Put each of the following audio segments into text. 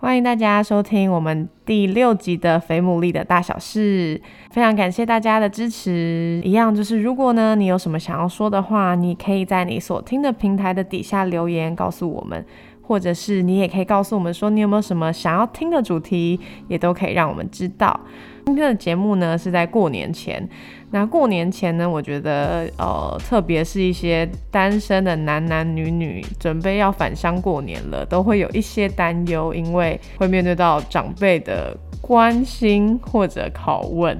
欢迎大家收听我们第六集的《肥牡蛎的大小事》，非常感谢大家的支持。一样就是，如果呢你有什么想要说的话，你可以在你所听的平台的底下留言告诉我们，或者是你也可以告诉我们说你有没有什么想要听的主题，也都可以让我们知道。今天的节目呢是在过年前。那过年前呢，我觉得呃，特别是一些单身的男男女女，准备要返乡过年了，都会有一些担忧，因为会面对到长辈的关心或者拷问。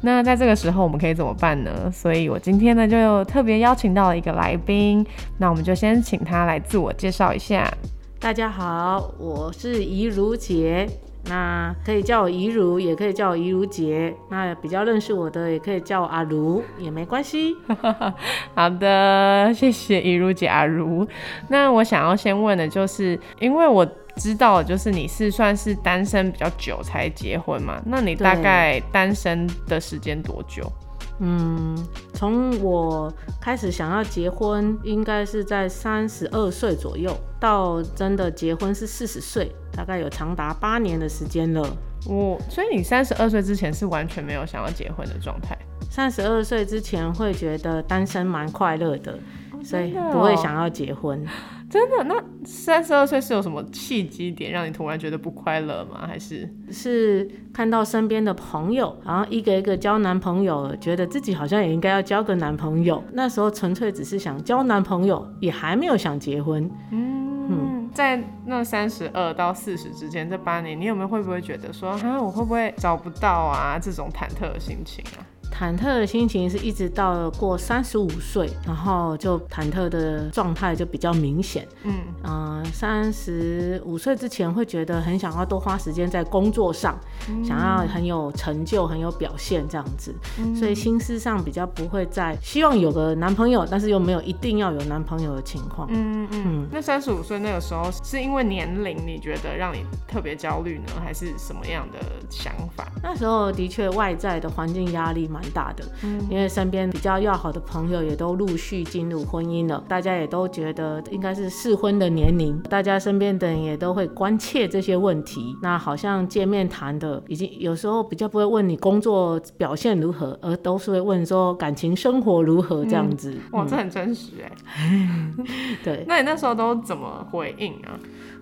那在这个时候，我们可以怎么办呢？所以我今天呢，就特别邀请到了一个来宾，那我们就先请他来自我介绍一下。大家好，我是怡如姐。那可以叫我怡如，也可以叫我怡如姐。那比较认识我的，也可以叫我阿如，也没关系。好的，谢谢怡如姐阿如。那我想要先问的就是，因为我知道，就是你是算是单身比较久才结婚嘛？那你大概单身的时间多久？嗯，从我开始想要结婚，应该是在三十二岁左右，到真的结婚是四十岁，大概有长达八年的时间了。我，所以你三十二岁之前是完全没有想要结婚的状态？三十二岁之前会觉得单身蛮快乐的，所以不会想要结婚。真的？那三十二岁是有什么契机点让你突然觉得不快乐吗？还是是看到身边的朋友，然后一个一个交男朋友，觉得自己好像也应该要交个男朋友。那时候纯粹只是想交男朋友，也还没有想结婚。嗯，在那三十二到四十之间这八年，你有没有会不会觉得说，啊，我会不会找不到啊？这种忐忑的心情啊？忐忑的心情是一直到过三十五岁，然后就忐忑的状态就比较明显。嗯，呃，三十五岁之前会觉得很想要多花时间在工作上，想要很有成就、很有表现这样子，所以心思上比较不会在希望有个男朋友，但是又没有一定要有男朋友的情况。嗯嗯。那三十五岁那个时候是因为年龄你觉得让你特别焦虑呢，还是什么样的想法？那时候的确外在的环境压力蛮。大的，因为身边比较要好的朋友也都陆续进入婚姻了，大家也都觉得应该是适婚的年龄，大家身边的人也都会关切这些问题。那好像见面谈的，已经有时候比较不会问你工作表现如何，而都是会问说感情生活如何这样子。哇，这很真实哎。对，那你那时候都怎么回应啊？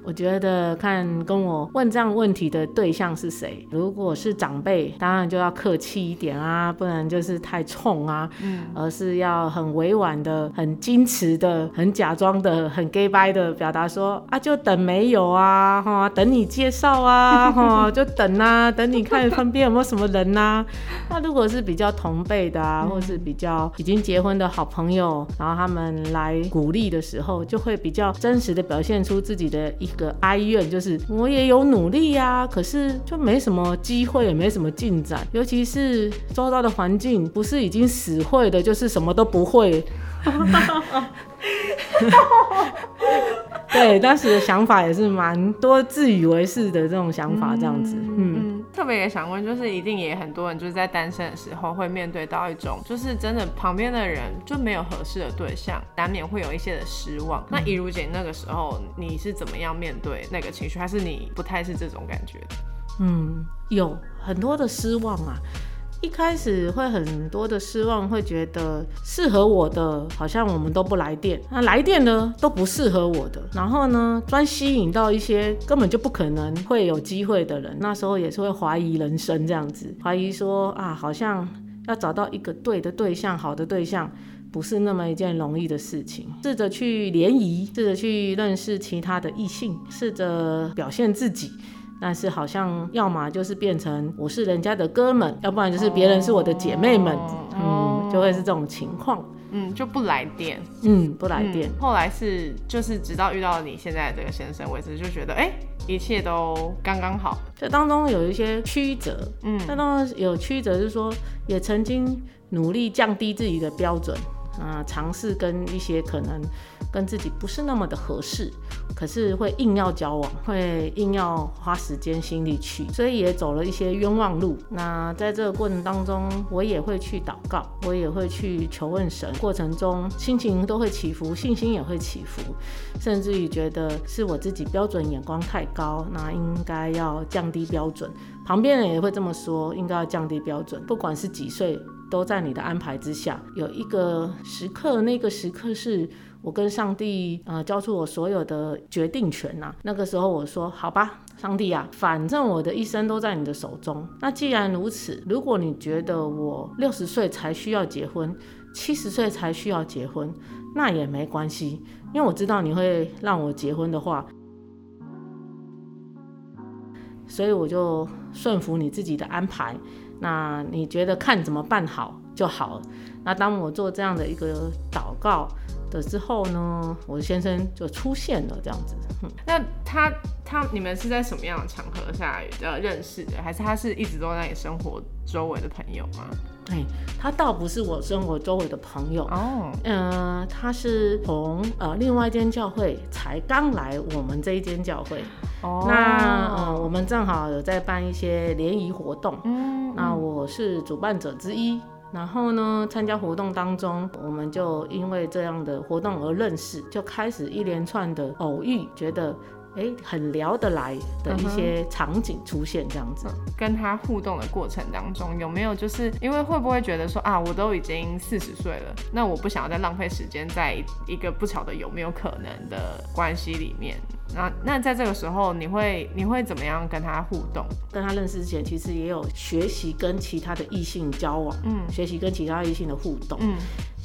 我觉得看跟我问这样问题的对象是谁，如果是长辈，当然就要客气一点啊，不能就是太冲啊，嗯，而是要很委婉的、很矜持的、很假装的、很 gay 掰的表达说啊，就等没有啊，哈，等你介绍啊，哈，就等啊，等你看身边有没有什么人呐。那如果是比较同辈的啊，或是比较已经结婚的好朋友，然后他们来鼓励的时候，就会比较真实的表现出自己的一。个哀怨就是我也有努力呀，可是就没什么机会，也没什么进展。尤其是周遭的环境，不是已经死会的，就是什么都不会。对，当时的想法也是蛮多自以为是的这种想法，这样子。嗯，特别也想问，就是一定也很多人就是在单身的时候会面对到一种，就是真的旁边的人就没有合适的对象，难免会有一些的失望。那怡如姐那个时候你是怎么样面对那个情绪，还是你不太是这种感觉的？嗯，有很多的失望啊。一开始会很多的失望，会觉得适合我的好像我们都不来电，那来电的都不适合我的，然后呢专吸引到一些根本就不可能会有机会的人，那时候也是会怀疑人生这样子，怀疑说啊好像要找到一个对的对象，好的对象不是那么一件容易的事情，试着去联谊，试着去认识其他的异性，试着表现自己。但是好像要么就是变成我是人家的哥们，要不然就是别人是我的姐妹们，嗯，就会是这种情况，嗯，就不来电，嗯，不来电。后来是就是直到遇到你现在这个先生为止，就觉得哎，一切都刚刚好。这当中有一些曲折，嗯，这当中有曲折，就是说也曾经努力降低自己的标准。啊，尝试跟一些可能跟自己不是那么的合适，可是会硬要交往，会硬要花时间心力去，所以也走了一些冤枉路。那在这个过程当中，我也会去祷告，我也会去求问神，过程中心情都会起伏，信心也会起伏，甚至于觉得是我自己标准眼光太高，那应该要降低标准。旁边人也会这么说，应该要降低标准，不管是几岁。都在你的安排之下。有一个时刻，那个时刻是我跟上帝呃交出我所有的决定权呐。那个时候我说：“好吧，上帝啊，反正我的一生都在你的手中。那既然如此，如果你觉得我六十岁才需要结婚，七十岁才需要结婚，那也没关系，因为我知道你会让我结婚的话，所以我就顺服你自己的安排。”那你觉得看怎么办好就好了。那当我做这样的一个祷告的之后呢，我的先生就出现了，这样子。那他他你们是在什么样的场合下呃认识的？还是他是一直都在你生活周围的朋友吗？哎，他倒不是我生活周围的朋友哦，嗯，他是从呃另外一间教会才刚来我们这一间教会。哦，那呃我们正好有在办一些联谊活动。嗯。那我是主办者之一，然后呢，参加活动当中，我们就因为这样的活动而认识，就开始一连串的偶遇，觉得。哎，很聊得来的一些场景出现，这样子。跟他互动的过程当中，有没有就是因为会不会觉得说啊，我都已经四十岁了，那我不想要再浪费时间在一个不晓得有没有可能的关系里面。那那在这个时候，你会你会怎么样跟他互动？跟他认识之前，其实也有学习跟其他的异性交往，嗯，学习跟其他异性的互动，嗯。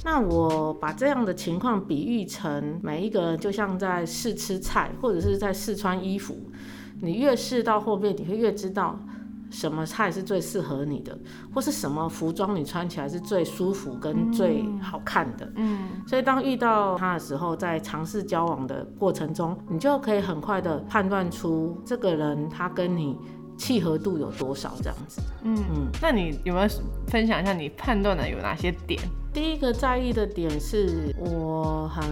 那我把这样的情况比喻成每一个人就像在试吃菜，或者是在试穿衣服。你越试到后面，你会越知道什么菜是最适合你的，或是什么服装你穿起来是最舒服跟最好看的。嗯，所以当遇到他的时候，在尝试交往的过程中，你就可以很快的判断出这个人他跟你。契合度有多少？这样子，嗯嗯，那你有没有分享一下你判断的有哪些点？第一个在意的点是我很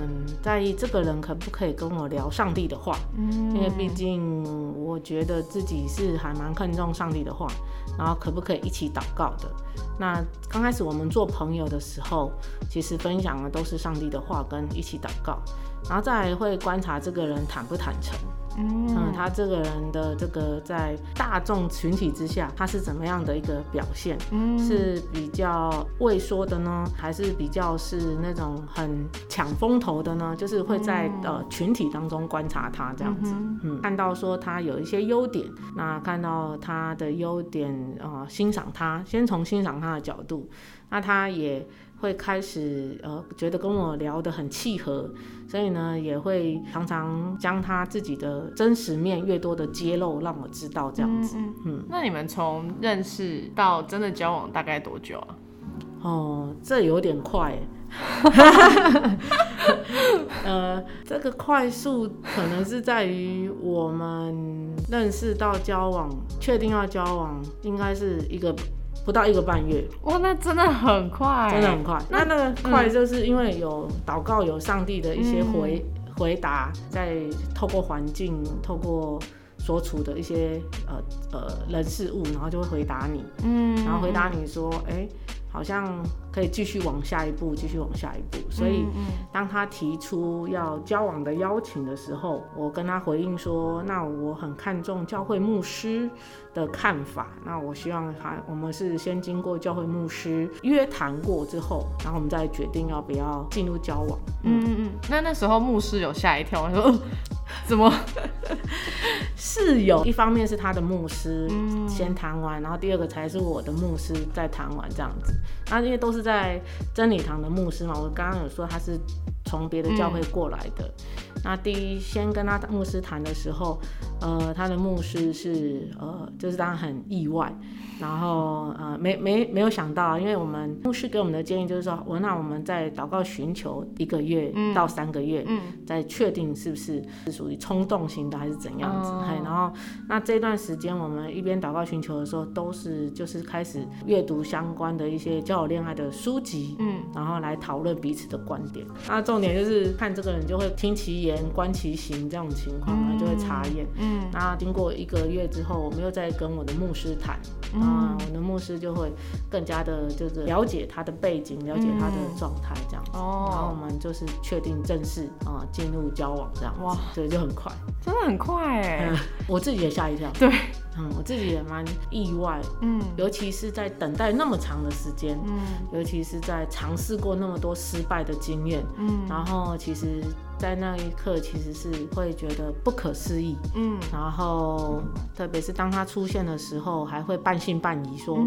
在意这个人可不可以跟我聊上帝的话，嗯，因为毕竟我觉得自己是还蛮看重上帝的话，然后可不可以一起祷告的？那刚开始我们做朋友的时候，其实分享的都是上帝的话跟一起祷告，然后再会观察这个人坦不坦诚。嗯，他这个人的这个在大众群体之下，他是怎么样的一个表现？嗯，是比较畏缩的呢，还是比较是那种很抢风头的呢？就是会在呃群体当中观察他这样子，嗯，看到说他有一些优点，那看到他的优点啊，欣赏他，先从欣赏他的角度，那他也。会开始呃觉得跟我聊得很契合，所以呢也会常常将他自己的真实面越多的揭露，让我知道这样子。嗯，那你们从认识到真的交往大概多久啊？哦，这有点快。呃，这个快速可能是在于我们认识到交往，确定要交往，应该是一个。不到一个半月，哇，那真的很快，真的很快。那那个快，就是因为有祷告，有上帝的一些回回答，在透过环境，透过所处的一些呃呃人事物，然后就会回答你，嗯，然后回答你说，哎。好像可以继续往下一步，继续往下一步。所以，当他提出要交往的邀请的时候，我跟他回应说：“那我很看重教会牧师的看法。那我希望他，我们是先经过教会牧师约谈过之后，然后我们再决定要不要进入交往。”嗯嗯嗯。那那时候牧师有吓一跳，我说：“怎么？”是有一方面是他的牧师先谈完，然后第二个才是我的牧师再谈完这样子。那因为都是在真理堂的牧师嘛，我刚刚有说他是从别的教会过来的。那第一先跟他牧师谈的时候，呃，他的牧师是呃，就是当然很意外。然后呃没没没有想到，因为我们牧师给我们的建议就是说，我那我们在祷告寻求一个月到三个月，嗯，再确定是不是是属于冲动型的还是怎样子，嘿，然后那这段时间我们一边祷告寻求的时候，都是就是开始阅读相关的一些交友恋爱的书籍，嗯，然后来讨论彼此的观点。那重点就是看这个人就会听其言观其行这种情况，就会查验，嗯，那经过一个月之后，我们又再跟我的牧师谈。啊，我的牧师就会更加的，就是了解他的背景，了解他的状态这样子，然后我们就是确定正式啊进入交往这样子，哇，对，就很快，真的很快哎，我自己也吓一跳，对，嗯，我自己也蛮意外，嗯，尤其是在等待那么长的时间，嗯，尤其是在尝试过那么多失败的经验，嗯，然后其实。在那一刻，其实是会觉得不可思议，嗯，然后特别是当他出现的时候，还会半信半疑，说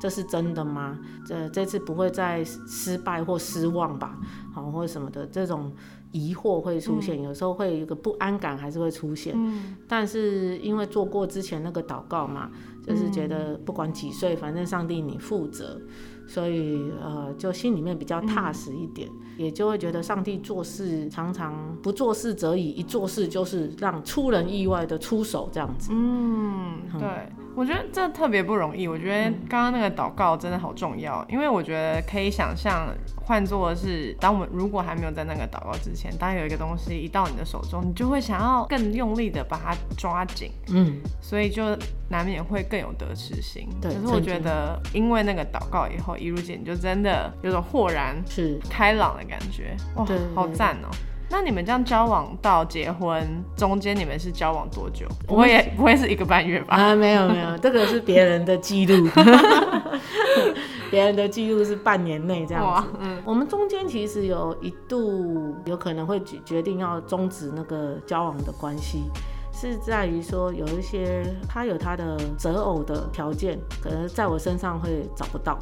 这是真的吗？这这次不会再失败或失望吧？好，或者什么的这种疑惑会出现，有时候会有一个不安感还是会出现，嗯，但是因为做过之前那个祷告嘛，就是觉得不管几岁，反正上帝你负责。所以，呃，就心里面比较踏实一点，也就会觉得上帝做事常常不做事则已，一做事就是让出人意外的出手这样子。嗯，对。我觉得这特别不容易。我觉得刚刚那个祷告真的好重要，因为我觉得可以想象，换作是当我们如果还没有在那个祷告之前，当有一个东西一到你的手中，你就会想要更用力的把它抓紧，嗯，所以就难免会更有得失心。对，可是我觉得因为那个祷告以后，一如姐你就真的有种豁然是开朗的感觉，哇，好赞哦。那你们这样交往到结婚中间，你们是交往多久？不会也不会是一个半月吧？啊，没有没有，这个是别人的记录，别人的记录是半年内这样子。嗯，我们中间其实有一度有可能会决决定要终止那个交往的关系，是在于说有一些他有他的择偶的条件，可能在我身上会找不到。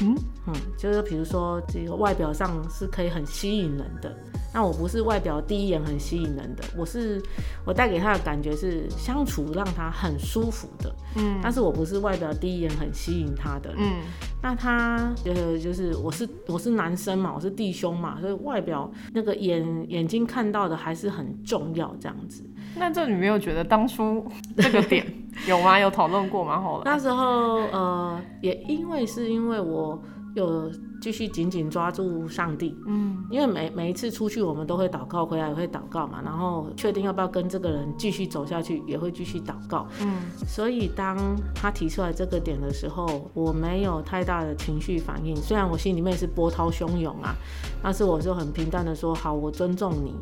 嗯嗯，就是比如说这个外表上是可以很吸引人的。那我不是外表第一眼很吸引人的，我是我带给他的感觉是相处让他很舒服的，嗯，但是我不是外表第一眼很吸引他的，嗯，那他呃就是我是我是男生嘛，我是弟兄嘛，所以外表那个眼眼睛看到的还是很重要这样子。那这你没有觉得当初这个点 有吗？有讨论过吗？好了那时候呃也因为是因为我有。继续紧紧抓住上帝，嗯，因为每每一次出去，我们都会祷告，回来也会祷告嘛，然后确定要不要跟这个人继续走下去，也会继续祷告，嗯，所以当他提出来这个点的时候，我没有太大的情绪反应，虽然我心里面是波涛汹涌啊，但是我就很平淡的说，好，我尊重你。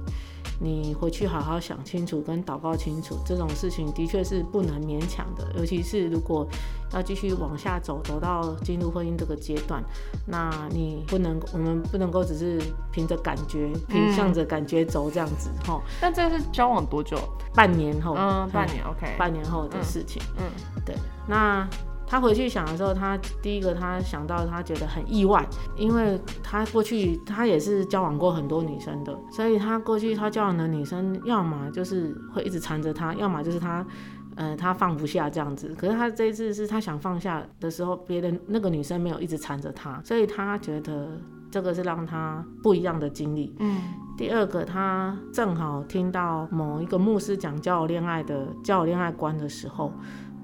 你回去好好想清楚，跟祷告清楚，这种事情的确是不能勉强的。尤其是如果要继续往下走，走到进入婚姻这个阶段，那你不能，我们不能够只是凭着感觉，凭向着感觉走这样子，哈。那这是交往多久？半年后，嗯，半年，OK，半年后的事情，嗯，对，那。他回去想的时候，他第一个他想到，他觉得很意外，因为他过去他也是交往过很多女生的，所以他过去他交往的女生，要么就是会一直缠着他，要么就是他，呃，他放不下这样子。可是他这一次是他想放下的时候，别人那个女生没有一直缠着他，所以他觉得这个是让他不一样的经历。嗯，第二个他正好听到某一个牧师讲交友恋爱的交友恋爱观的时候。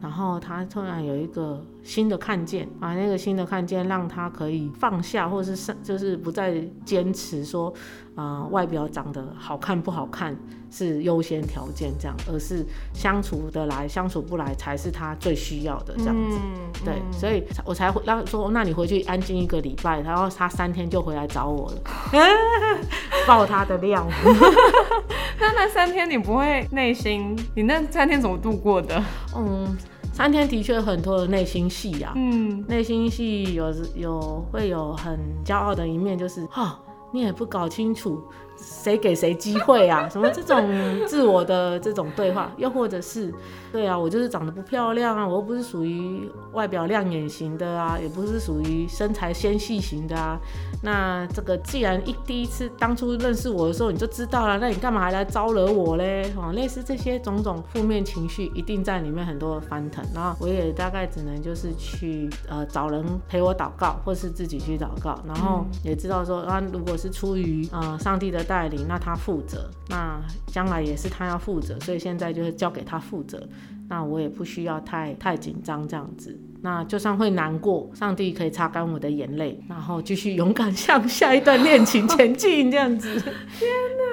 然后他突然有一个新的看见，啊，那个新的看见让他可以放下，或者是就是不再坚持说，啊，外表长得好看不好看是优先条件这样，而是相处得来相处不来才是他最需要的这样子。对，所以我才会让说，那你回去安静一个礼拜，然后他三天就回来找我了，爆他的料。那那三天你不会内心，你那三天怎么度过的？嗯。三天的确很多的内心戏呀，嗯，内心戏有有会有很骄傲的一面，就是哈，你也不搞清楚，谁给谁机会啊？什么这种自我的这种对话，又或者是，对啊，我就是长得不漂亮啊，我又不是属于外表亮眼型的啊，也不是属于身材纤细型的啊。那这个既然一第一次当初认识我的时候你就知道了，那你干嘛还来招惹我嘞？哦，类似这些种种负面情绪，一定在里面很多的翻腾。然后我也大概只能就是去呃找人陪我祷告，或是自己去祷告。然后也知道说，啊，如果是出于呃上帝的带领，那他负责，那将来也是他要负责，所以现在就是交给他负责。那我也不需要太太紧张这样子。那就算会难过，上帝可以擦干我的眼泪，然后继续勇敢向下一段恋情前进，这样子。天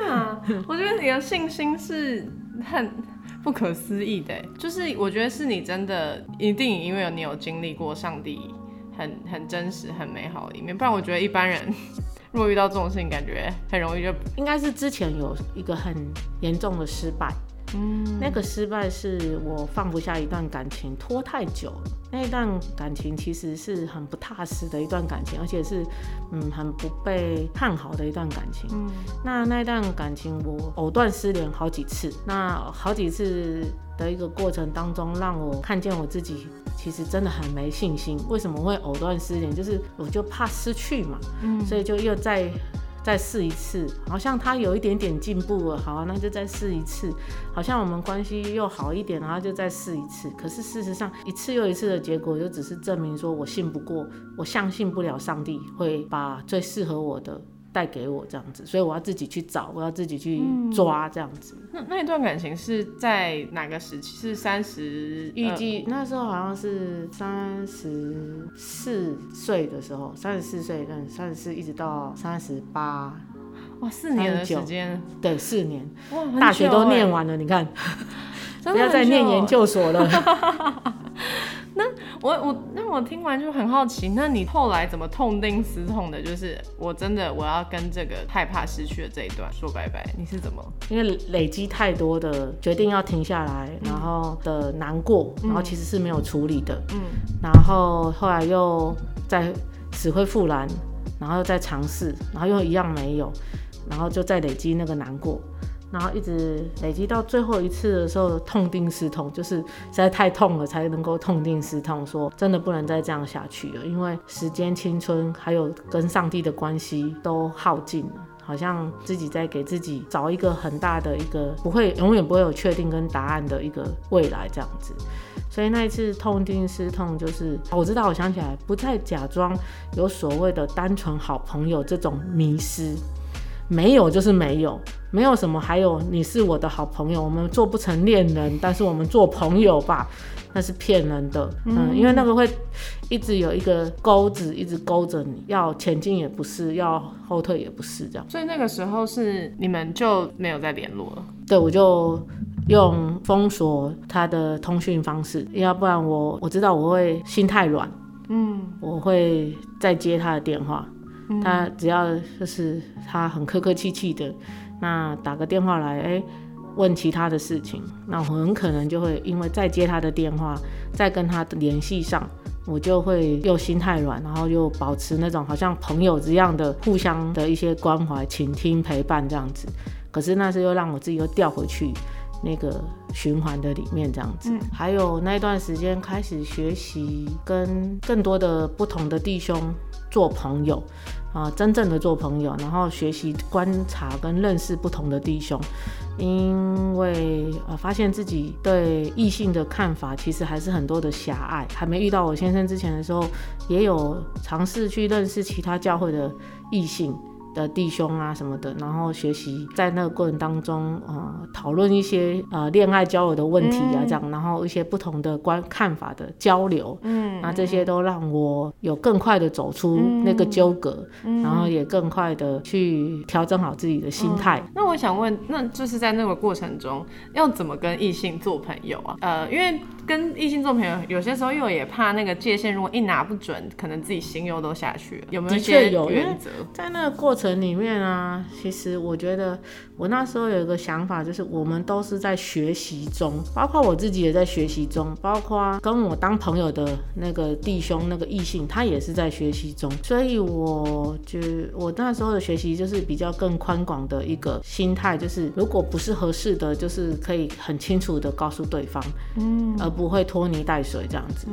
哪，我觉得你的信心是很不可思议的，就是我觉得是你真的一定因为你有经历过上帝很很真实、很美好的一面，不然我觉得一般人如果遇到这种事情，感觉很容易就应该是之前有一个很严重的失败。嗯，那个失败是我放不下一段感情，拖太久了。那一段感情其实是很不踏实的一段感情，而且是嗯很不被看好的一段感情。嗯，那那一段感情我藕断丝连好几次，那好几次的一个过程当中，让我看见我自己其实真的很没信心。为什么会藕断丝连？就是我就怕失去嘛，嗯，所以就又再。再试一次，好像他有一点点进步了，好，啊那就再试一次。好像我们关系又好一点，然后就再试一次。可是事实上，一次又一次的结果，就只是证明说我信不过，我相信不了上帝会把最适合我的带给我这样子，所以我要自己去找，我要自己去抓这样子。那那一段感情是在哪个时期？是三十？预计那时候好像是三十四岁的时候，三十四岁，嗯，三十四一直到三十八，哇，四年的时间，对，四年，哇，大学都念完了，你看，不要再念研究所了。那我我那我听完就很好奇，那你后来怎么痛定思痛的？就是我真的我要跟这个害怕失去的这一段说拜拜。你是怎么？因为累积太多的决定要停下来，然后的难过，然后其实是没有处理的。嗯。然后后来又再死灰复燃，然后又再尝试，然后又一样没有，然后就再累积那个难过。然后一直累积到最后一次的时候，痛定思痛，就是实在太痛了，才能够痛定思痛，说真的不能再这样下去了，因为时间、青春还有跟上帝的关系都耗尽了，好像自己在给自己找一个很大的一个不会永远不会有确定跟答案的一个未来这样子。所以那一次痛定思痛，就是我知道，我想起来，不再假装有所谓的单纯好朋友这种迷失。没有就是没有，没有什么。还有你是我的好朋友，我们做不成恋人，但是我们做朋友吧，那是骗人的。嗯，因为那个会一直有一个钩子，一直勾着你，要前进也不是，要后退也不是，这样。所以那个时候是你们就没有再联络了。对，我就用封锁他的通讯方式，要不然我我知道我会心太软，嗯，我会再接他的电话。他只要就是他很客客气气的，那打个电话来，哎，问其他的事情，那我很可能就会因为再接他的电话，再跟他联系上，我就会又心太软，然后又保持那种好像朋友一样的互相的一些关怀、倾听、陪伴这样子。可是那是又让我自己又掉回去那个循环的里面这样子。还有那段时间开始学习跟更多的不同的弟兄做朋友。啊，真正的做朋友，然后学习观察跟认识不同的弟兄，因为呃发现自己对异性的看法其实还是很多的狭隘。还没遇到我先生之前的时候，也有尝试去认识其他教会的异性。的弟兄啊什么的，然后学习在那个过程当中，呃，讨论一些呃恋爱交友的问题啊，这样，然后一些不同的观看法的交流，嗯，那这些都让我有更快的走出那个纠葛，然后也更快的去调整好自己的心态。那我想问，那就是在那个过程中要怎么跟异性做朋友啊？呃，因为跟异性做朋友，有些时候又也怕那个界限如果一拿不准，可能自己心又都下去了。有没有一些原则？在那个过。程里面啊，其实我觉得我那时候有一个想法，就是我们都是在学习中，包括我自己也在学习中，包括跟我当朋友的那个弟兄那个异性，他也是在学习中。所以我就我那时候的学习就是比较更宽广的一个心态，就是如果不是合适的，就是可以很清楚的告诉对方，嗯，而不会拖泥带水这样子。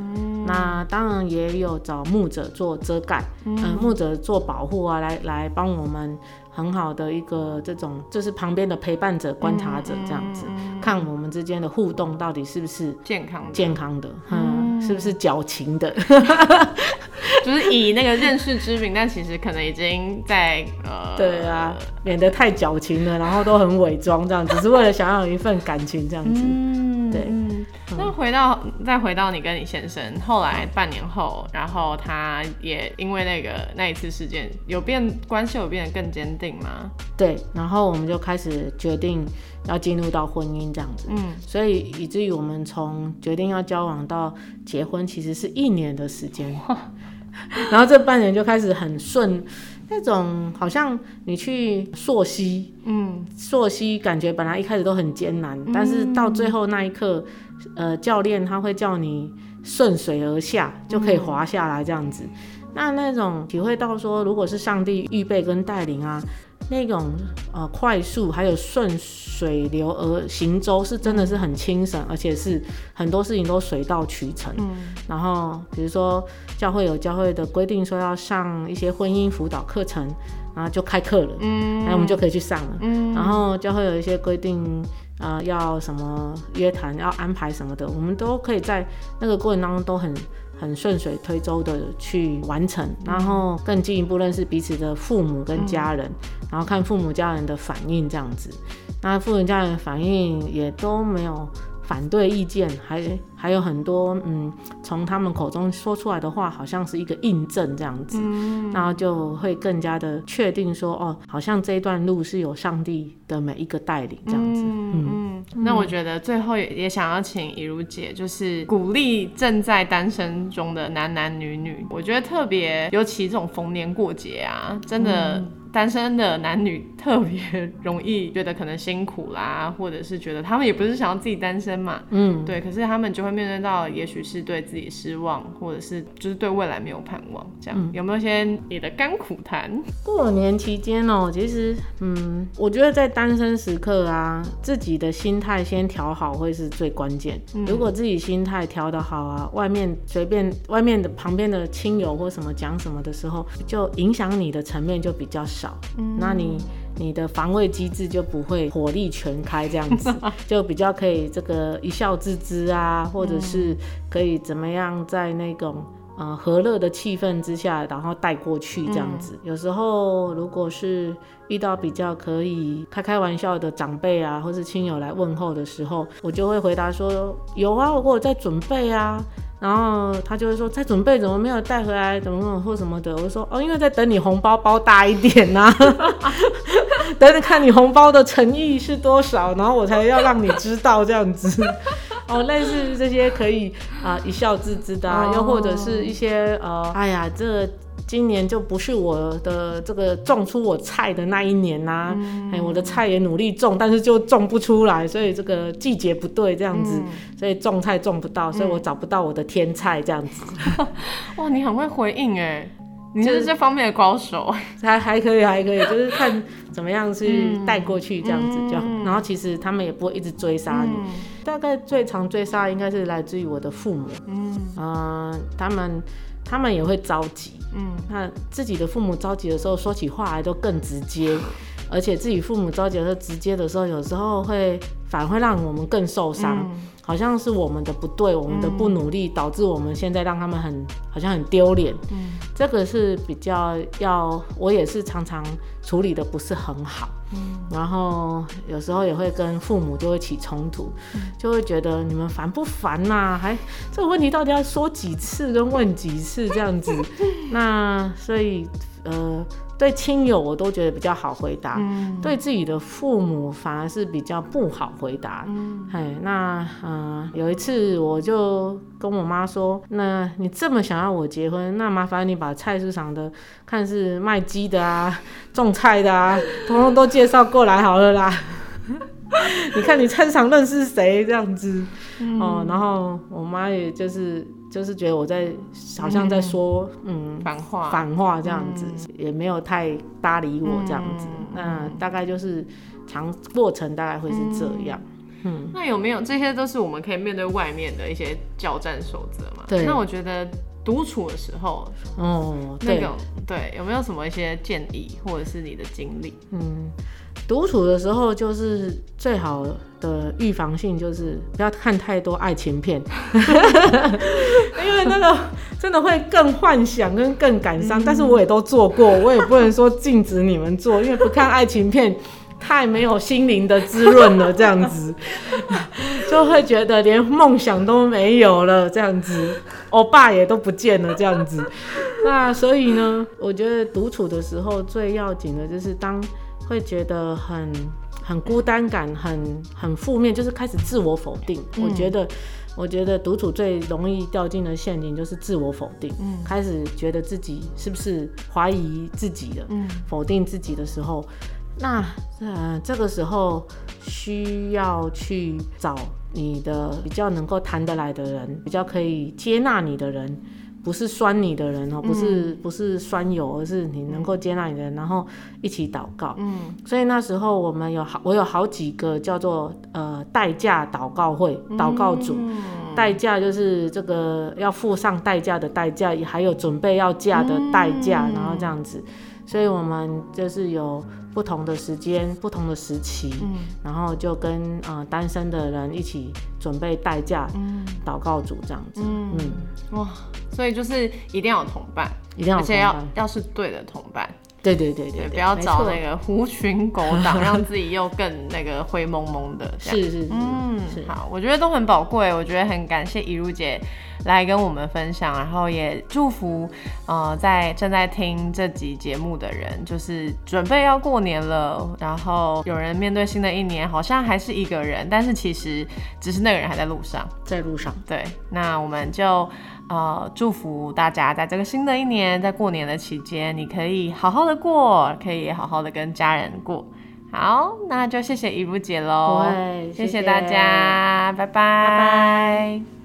那当然也有找牧者做遮盖，嗯，牧者做保护啊，来来帮我们很好的一个这种，就是旁边的陪伴者、观察者这样子，看我们之间的互动到底是不是健康健康的，嗯，是不是矫情的，就是以那个认识之名，但其实可能已经在呃，对啊，免得太矫情了，然后都很伪装这样，只是为了想要有一份感情这样子，对。那回到再回到你跟你先生，后来半年后，然后他也因为那个那一次事件有变关系有变得更坚定吗？对，然后我们就开始决定要进入到婚姻这样子，嗯，所以以至于我们从决定要交往到结婚，其实是一年的时间，然后这半年就开始很顺。那种好像你去溯溪，嗯，溯溪感觉本来一开始都很艰难，但是到最后那一刻，呃，教练他会叫你顺水而下，就可以滑下来这样子。那那种体会到说，如果是上帝预备跟带领啊。那种呃快速还有顺水流而行舟是真的是很轻省，而且是很多事情都水到渠成。嗯，然后比如说教会有教会的规定说要上一些婚姻辅导课程，然后就开课了。嗯，那我们就可以去上了。嗯，然后教会有一些规定，呃，要什么约谈要安排什么的，我们都可以在那个过程当中都很。很顺水推舟的去完成，然后更进一步认识彼此的父母跟家人，然后看父母家人的反应这样子，那父母家人反应也都没有。反对意见还还有很多，嗯，从他们口中说出来的话，好像是一个印证这样子，然后就会更加的确定说，哦，好像这一段路是有上帝的每一个带领这样子。嗯，那我觉得最后也也想要请怡如姐，就是鼓励正在单身中的男男女女，我觉得特别尤其这种逢年过节啊，真的。单身的男女 特别容易觉得可能辛苦啦，或者是觉得他们也不是想要自己单身嘛，嗯，对，可是他们就会面对到，也许是对自己失望，或者是就是对未来没有盼望，这样有没有一些你的甘苦谈？过年期间哦，其实，嗯，我觉得在单身时刻啊，自己的心态先调好会是最关键。如果自己心态调得好啊，外面随便外面的旁边的亲友或什么讲什么的时候，就影响你的层面就比较少。那你你的防卫机制就不会火力全开这样子，就比较可以这个一笑置之啊，或者是可以怎么样在那种呃和乐的气氛之下，然后带过去这样子。有时候如果是遇到比较可以开开玩笑的长辈啊，或是亲友来问候的时候，我就会回答说有啊，我我在准备啊。然后他就会说，在准备怎么没有带回来，怎么怎么或什么的。我就说，哦，因为在等你红包包大一点呐，等着看你红包的诚意是多少，然后我才要让你知道这样子。哦，类似这些可以啊一笑置之的，啊又或者是一些呃，哎呀这。今年就不是我的这个种出我菜的那一年呐，哎，我的菜也努力种，但是就种不出来，所以这个季节不对，这样子，所以种菜种不到，所以我找不到我的天菜这样子。哇，你很会回应哎，你是这方面的高手，还还可以，还可以，就是看怎么样去带过去这样子，就然后其实他们也不会一直追杀你，大概最常追杀应该是来自于我的父母，嗯，他们。他们也会着急，嗯，那自己的父母着急的时候，说起话来都更直接，而且自己父母着急的时候，直接的时候，有时候会反而会让我们更受伤。好像是我们的不对，我们的不努力，导致我们现在让他们很好像很丢脸。嗯，这个是比较要，我也是常常处理的不是很好。嗯，然后有时候也会跟父母就会起冲突，就会觉得你们烦不烦呐？还这个问题到底要说几次跟问几次这样子？那所以。呃。对亲友我都觉得比较好回答，对自己的父母反而是比较不好回答。哎，那嗯，有一次我就跟我妈说：“那你这么想要我结婚，那麻烦你把菜市场的看是卖鸡的啊、种菜的啊，统统都介绍过来好了啦。你看你菜市场认识谁这样子？哦，然后我妈也就是。”就是觉得我在好像在说嗯反话反话这样子，也没有太搭理我这样子。那大概就是长过程大概会是这样。嗯，那有没有这些都是我们可以面对外面的一些交战守则嘛？对。那我觉得独处的时候，哦，那个对，有没有什么一些建议或者是你的经历？嗯。独处的时候，就是最好的预防性，就是不要看太多爱情片，因为那个真的会更幻想跟更感伤。但是我也都做过，我也不能说禁止你们做，因为不看爱情片太没有心灵的滋润了，这样子 就会觉得连梦想都没有了，这样子，欧巴也都不见了，这样子。那所以呢，我觉得独处的时候最要紧的就是当。会觉得很很孤单感，很很负面，就是开始自我否定。我觉得，我觉得独处最容易掉进的陷阱就是自我否定。嗯，开始觉得自己是不是怀疑自己了？嗯，否定自己的时候，那呃这个时候需要去找你的比较能够谈得来的人，比较可以接纳你的人。不是酸你的人哦，不是不是酸友，而是你能够接纳你的人，然后一起祷告。嗯，所以那时候我们有好，我有好几个叫做呃代价祷告会祷告组，代价就是这个要付上代价的代价，还有准备要嫁的代价，然后这样子。所以我们就是有不同的时间、不同的时期，然后就跟呃单身的人一起准备代驾祷告组这样子。嗯，哇，所以就是一定要有同伴，一定要，而且要要是对的同伴。对对对对，不要找那个狐群狗党，让自己又更那个灰蒙蒙的。是是是，嗯，好，我觉得都很宝贵，我觉得很感谢怡如姐来跟我们分享，然后也祝福呃在正在听这集节目的人，就是准备要过年了，然后有人面对新的一年，好像还是一个人，但是其实只是那个人还在路上，在路上。对，那我们就。呃，祝福大家在这个新的一年，在过年的期间，你可以好好的过，可以好好的跟家人过。好，那就谢谢怡如姐喽，谢谢大家，拜拜，拜拜。